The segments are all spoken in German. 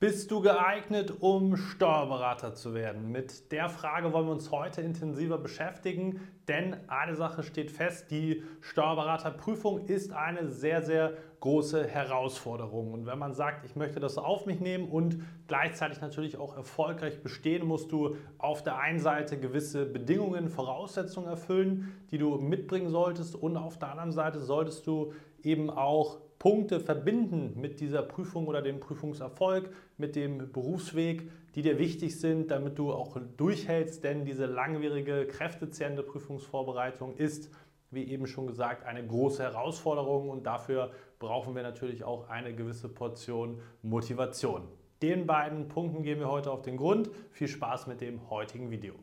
Bist du geeignet, um Steuerberater zu werden? Mit der Frage wollen wir uns heute intensiver beschäftigen, denn eine Sache steht fest, die Steuerberaterprüfung ist eine sehr, sehr große Herausforderung. Und wenn man sagt, ich möchte das auf mich nehmen und gleichzeitig natürlich auch erfolgreich bestehen, musst du auf der einen Seite gewisse Bedingungen, Voraussetzungen erfüllen, die du mitbringen solltest und auf der anderen Seite solltest du eben auch Punkte verbinden mit dieser Prüfung oder dem Prüfungserfolg, mit dem Berufsweg, die dir wichtig sind, damit du auch durchhältst, denn diese langwierige, kräftezehrende Prüfungsvorbereitung ist, wie eben schon gesagt, eine große Herausforderung und dafür brauchen wir natürlich auch eine gewisse Portion Motivation. Den beiden Punkten gehen wir heute auf den Grund. Viel Spaß mit dem heutigen Video.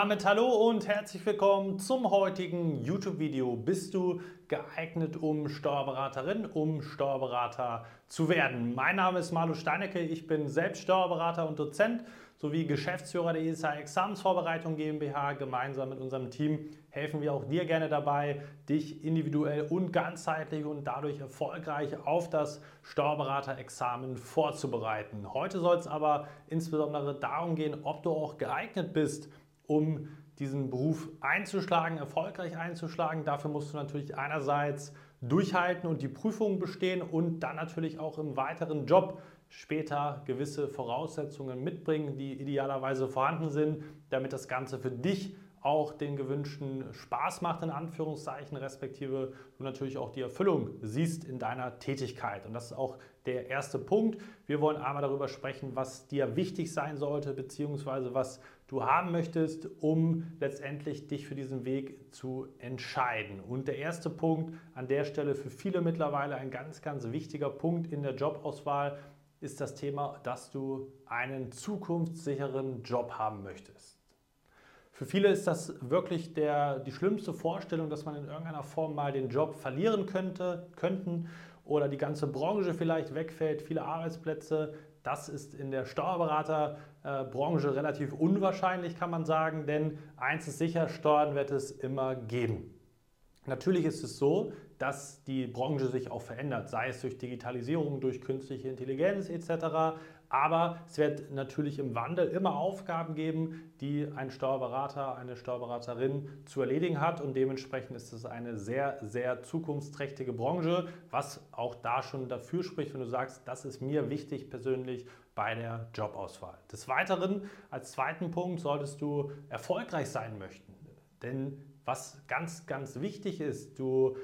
Damit hallo und herzlich willkommen zum heutigen YouTube-Video. Bist du geeignet, um Steuerberaterin, um Steuerberater zu werden? Mein Name ist Marlo Steinecke, ich bin selbst Steuerberater und Dozent sowie Geschäftsführer der ESA Examensvorbereitung GmbH. Gemeinsam mit unserem Team helfen wir auch dir gerne dabei, dich individuell und ganzheitlich und dadurch erfolgreich auf das Steuerberaterexamen vorzubereiten. Heute soll es aber insbesondere darum gehen, ob du auch geeignet bist, um diesen Beruf einzuschlagen, erfolgreich einzuschlagen. Dafür musst du natürlich einerseits durchhalten und die Prüfungen bestehen und dann natürlich auch im weiteren Job später gewisse Voraussetzungen mitbringen, die idealerweise vorhanden sind, damit das Ganze für dich auch den gewünschten Spaß macht, in Anführungszeichen, respektive du natürlich auch die Erfüllung siehst in deiner Tätigkeit. Und das ist auch der erste Punkt. Wir wollen einmal darüber sprechen, was dir wichtig sein sollte, beziehungsweise was du haben möchtest, um letztendlich dich für diesen Weg zu entscheiden. Und der erste Punkt an der Stelle für viele mittlerweile ein ganz, ganz wichtiger Punkt in der Jobauswahl ist das Thema, dass du einen zukunftssicheren Job haben möchtest. Für viele ist das wirklich der, die schlimmste Vorstellung, dass man in irgendeiner Form mal den Job verlieren könnte, könnten oder die ganze Branche vielleicht wegfällt, viele Arbeitsplätze. Das ist in der Steuerberaterbranche relativ unwahrscheinlich, kann man sagen, denn eins ist sicher, Steuern wird es immer geben. Natürlich ist es so, dass die Branche sich auch verändert, sei es durch Digitalisierung, durch künstliche Intelligenz etc. Aber es wird natürlich im Wandel immer Aufgaben geben, die ein Steuerberater, eine Steuerberaterin zu erledigen hat. Und dementsprechend ist es eine sehr, sehr zukunftsträchtige Branche, was auch da schon dafür spricht, wenn du sagst, das ist mir wichtig persönlich bei der Jobauswahl. Des Weiteren, als zweiten Punkt, solltest du erfolgreich sein möchten. Denn was ganz, ganz wichtig ist, du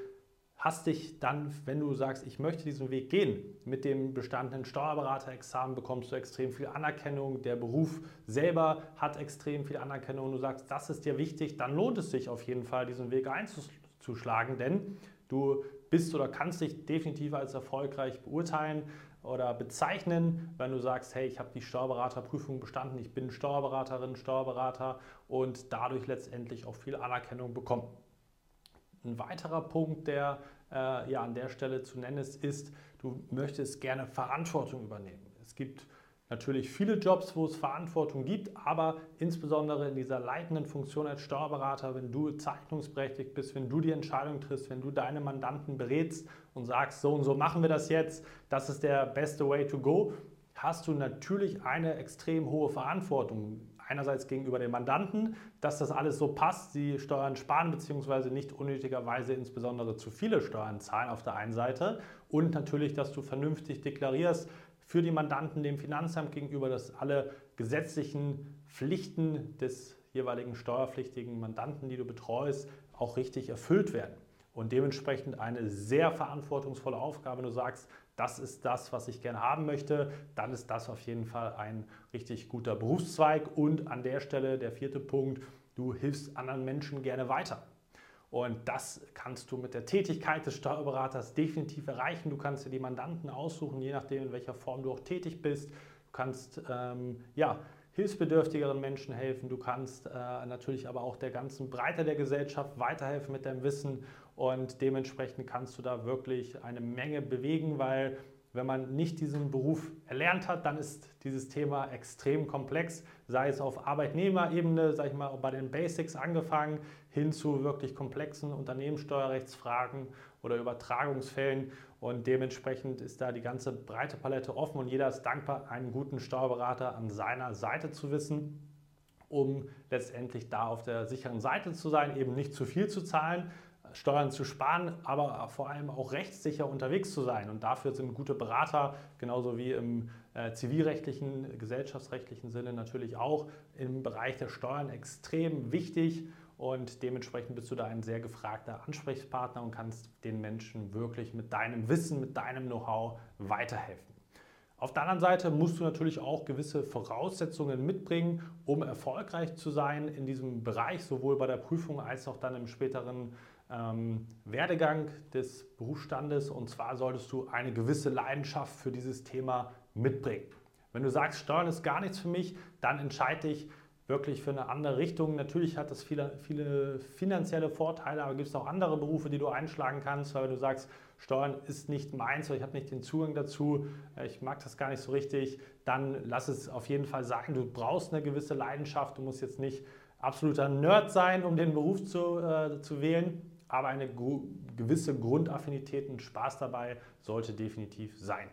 hast dich dann, wenn du sagst, ich möchte diesen Weg gehen, mit dem bestandenen Steuerberaterexamen bekommst du extrem viel Anerkennung, der Beruf selber hat extrem viel Anerkennung und du sagst, das ist dir wichtig, dann lohnt es sich auf jeden Fall, diesen Weg einzuschlagen, denn du bist oder kannst dich definitiv als erfolgreich beurteilen oder bezeichnen, wenn du sagst, hey, ich habe die Steuerberaterprüfung bestanden, ich bin Steuerberaterin, Steuerberater und dadurch letztendlich auch viel Anerkennung bekommen. Ein weiterer Punkt, der äh, ja an der Stelle zu nennen ist, ist, du möchtest gerne Verantwortung übernehmen. Es gibt natürlich viele Jobs, wo es Verantwortung gibt, aber insbesondere in dieser leitenden Funktion als Steuerberater, wenn du zeichnungsberechtigt bist, wenn du die Entscheidung triffst, wenn du deine Mandanten berätst und sagst, so und so machen wir das jetzt, das ist der beste way to go, hast du natürlich eine extrem hohe Verantwortung einerseits gegenüber den Mandanten, dass das alles so passt, sie Steuern sparen bzw. nicht unnötigerweise insbesondere zu viele Steuern zahlen auf der einen Seite und natürlich, dass du vernünftig deklarierst für die Mandanten dem Finanzamt gegenüber, dass alle gesetzlichen Pflichten des jeweiligen steuerpflichtigen Mandanten, die du betreust, auch richtig erfüllt werden. Und dementsprechend eine sehr verantwortungsvolle Aufgabe, wenn du sagst, das ist das, was ich gerne haben möchte, dann ist das auf jeden Fall ein richtig guter Berufszweig. Und an der Stelle der vierte Punkt, du hilfst anderen Menschen gerne weiter. Und das kannst du mit der Tätigkeit des Steuerberaters definitiv erreichen. Du kannst dir die Mandanten aussuchen, je nachdem, in welcher Form du auch tätig bist. Du kannst ähm, ja, hilfsbedürftigeren Menschen helfen. Du kannst äh, natürlich aber auch der ganzen Breite der Gesellschaft weiterhelfen mit deinem Wissen und dementsprechend kannst du da wirklich eine Menge bewegen, weil wenn man nicht diesen Beruf erlernt hat, dann ist dieses Thema extrem komplex, sei es auf Arbeitnehmerebene, sage ich mal, bei den Basics angefangen, hin zu wirklich komplexen Unternehmenssteuerrechtsfragen oder Übertragungsfällen. Und dementsprechend ist da die ganze breite Palette offen und jeder ist dankbar, einen guten Steuerberater an seiner Seite zu wissen um letztendlich da auf der sicheren Seite zu sein, eben nicht zu viel zu zahlen, Steuern zu sparen, aber vor allem auch rechtssicher unterwegs zu sein. Und dafür sind gute Berater, genauso wie im äh, zivilrechtlichen, gesellschaftsrechtlichen Sinne natürlich auch im Bereich der Steuern extrem wichtig. Und dementsprechend bist du da ein sehr gefragter Ansprechpartner und kannst den Menschen wirklich mit deinem Wissen, mit deinem Know-how weiterhelfen. Auf der anderen Seite musst du natürlich auch gewisse Voraussetzungen mitbringen, um erfolgreich zu sein in diesem Bereich, sowohl bei der Prüfung als auch dann im späteren ähm, Werdegang des Berufsstandes. Und zwar solltest du eine gewisse Leidenschaft für dieses Thema mitbringen. Wenn du sagst, Steuern ist gar nichts für mich, dann entscheide dich wirklich für eine andere Richtung. Natürlich hat das viele, viele finanzielle Vorteile, aber gibt es auch andere Berufe, die du einschlagen kannst, weil wenn du sagst, Steuern ist nicht meins oder ich habe nicht den Zugang dazu, äh, ich mag das gar nicht so richtig, dann lass es auf jeden Fall sein. Du brauchst eine gewisse Leidenschaft, du musst jetzt nicht absoluter Nerd sein, um den Beruf zu, äh, zu wählen, aber eine gewisse Grundaffinität und Spaß dabei sollte definitiv sein.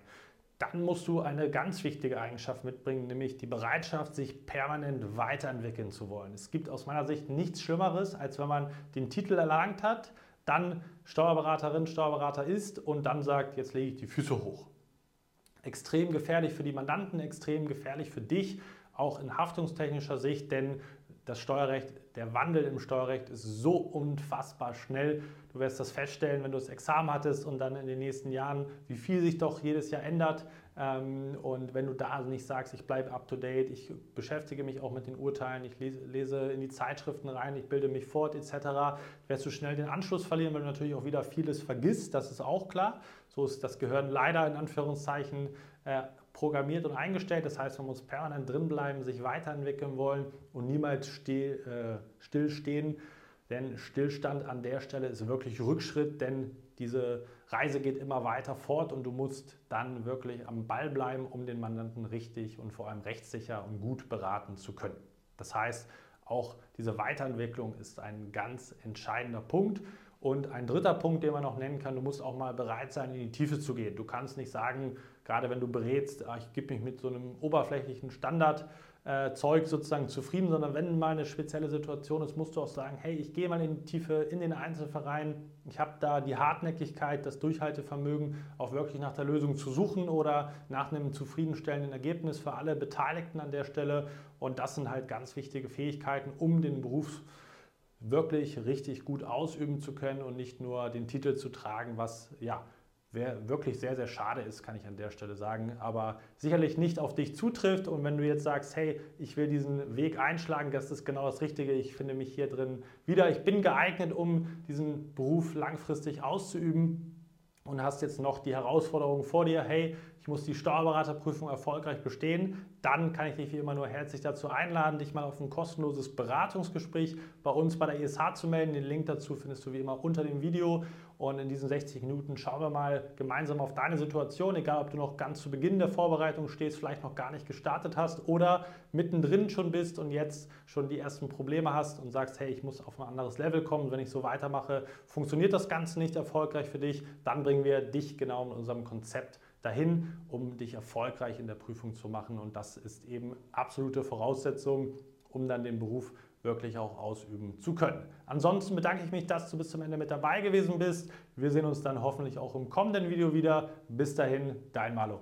Dann musst du eine ganz wichtige Eigenschaft mitbringen, nämlich die Bereitschaft, sich permanent weiterentwickeln zu wollen. Es gibt aus meiner Sicht nichts Schlimmeres, als wenn man den Titel erlangt hat, dann Steuerberaterin, Steuerberater ist und dann sagt, jetzt lege ich die Füße hoch. Extrem gefährlich für die Mandanten, extrem gefährlich für dich, auch in haftungstechnischer Sicht, denn das Steuerrecht, der Wandel im Steuerrecht ist so unfassbar schnell. Du wirst das feststellen, wenn du das Examen hattest und dann in den nächsten Jahren, wie viel sich doch jedes Jahr ändert. Ähm, und wenn du da nicht sagst, ich bleibe up to date, ich beschäftige mich auch mit den Urteilen, ich lese in die Zeitschriften rein, ich bilde mich fort etc., wirst du schnell den Anschluss verlieren, weil du natürlich auch wieder vieles vergisst. Das ist auch klar. So ist das Gehirn leider in Anführungszeichen äh, programmiert und eingestellt. Das heißt, man muss permanent drinbleiben, sich weiterentwickeln wollen und niemals still, äh, stillstehen. Denn Stillstand an der Stelle ist wirklich Rückschritt, denn diese Reise geht immer weiter fort und du musst dann wirklich am Ball bleiben, um den Mandanten richtig und vor allem rechtssicher und gut beraten zu können. Das heißt, auch diese Weiterentwicklung ist ein ganz entscheidender Punkt. Und ein dritter Punkt, den man noch nennen kann, du musst auch mal bereit sein, in die Tiefe zu gehen. Du kannst nicht sagen, gerade wenn du berätst, ah, ich gebe mich mit so einem oberflächlichen Standard äh, Zeug sozusagen zufrieden, sondern wenn mal eine spezielle Situation ist, musst du auch sagen, hey, ich gehe mal in die Tiefe, in den Einzelverein, ich habe da die Hartnäckigkeit, das Durchhaltevermögen, auch wirklich nach der Lösung zu suchen oder nach einem zufriedenstellenden Ergebnis für alle Beteiligten an der Stelle. Und das sind halt ganz wichtige Fähigkeiten, um den Beruf wirklich richtig gut ausüben zu können und nicht nur den Titel zu tragen, was ja Wer wirklich sehr, sehr schade ist, kann ich an der Stelle sagen, aber sicherlich nicht auf dich zutrifft. Und wenn du jetzt sagst, hey, ich will diesen Weg einschlagen, das ist genau das Richtige, ich finde mich hier drin wieder, ich bin geeignet, um diesen Beruf langfristig auszuüben und hast jetzt noch die Herausforderung vor dir, hey, ich muss die Steuerberaterprüfung erfolgreich bestehen, dann kann ich dich wie immer nur herzlich dazu einladen, dich mal auf ein kostenloses Beratungsgespräch bei uns bei der ESH zu melden. Den Link dazu findest du wie immer unter dem Video. Und in diesen 60 Minuten schauen wir mal gemeinsam auf deine Situation, egal ob du noch ganz zu Beginn der Vorbereitung stehst, vielleicht noch gar nicht gestartet hast oder mittendrin schon bist und jetzt schon die ersten Probleme hast und sagst, hey, ich muss auf ein anderes Level kommen. Wenn ich so weitermache, funktioniert das Ganze nicht erfolgreich für dich. Dann bringen wir dich genau in unserem Konzept dahin, um dich erfolgreich in der Prüfung zu machen. Und das ist eben absolute Voraussetzung, um dann den Beruf wirklich auch ausüben zu können. Ansonsten bedanke ich mich, dass du bis zum Ende mit dabei gewesen bist. Wir sehen uns dann hoffentlich auch im kommenden Video wieder. Bis dahin, dein Malo.